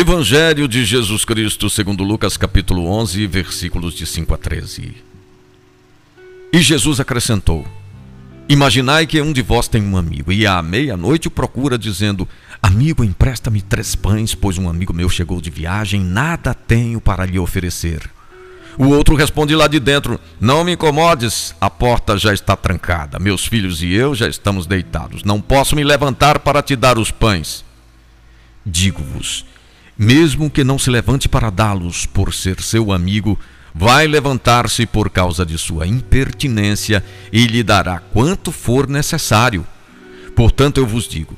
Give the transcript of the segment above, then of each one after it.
Evangelho de Jesus Cristo, segundo Lucas, capítulo 11, versículos de 5 a 13. E Jesus acrescentou: Imaginai que um de vós tem um amigo, e à meia-noite o procura, dizendo: Amigo, empresta-me três pães, pois um amigo meu chegou de viagem, nada tenho para lhe oferecer. O outro responde lá de dentro: Não me incomodes, a porta já está trancada. Meus filhos e eu já estamos deitados. Não posso me levantar para te dar os pães. Digo-vos: mesmo que não se levante para dá-los por ser seu amigo, vai levantar-se por causa de sua impertinência e lhe dará quanto for necessário. Portanto, eu vos digo: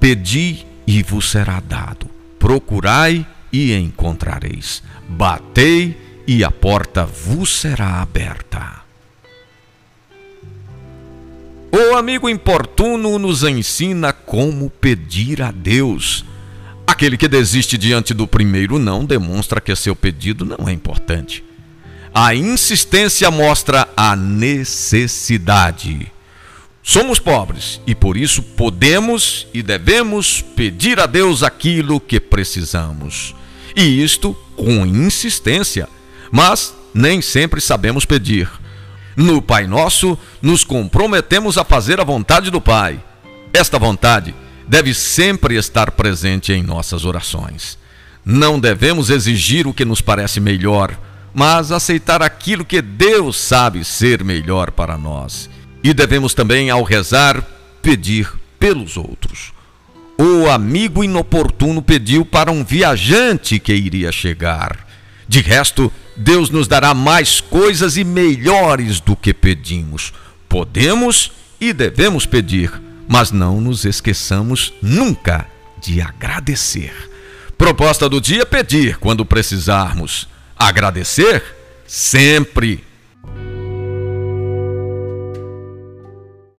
pedi e vos será dado, procurai e encontrareis, batei e a porta vos será aberta. O amigo importuno nos ensina como pedir a Deus Aquele que desiste diante do primeiro não demonstra que seu pedido não é importante. A insistência mostra a necessidade. Somos pobres e por isso podemos e devemos pedir a Deus aquilo que precisamos. E isto com insistência, mas nem sempre sabemos pedir. No Pai Nosso, nos comprometemos a fazer a vontade do Pai. Esta vontade deve sempre estar presente em nossas orações. Não devemos exigir o que nos parece melhor, mas aceitar aquilo que Deus sabe ser melhor para nós. E devemos também, ao rezar, pedir pelos outros. O amigo inoportuno pediu para um viajante que iria chegar. De resto, Deus nos dará mais coisas e melhores do que pedimos. Podemos e devemos pedir mas não nos esqueçamos nunca de agradecer. Proposta do dia: pedir quando precisarmos, agradecer sempre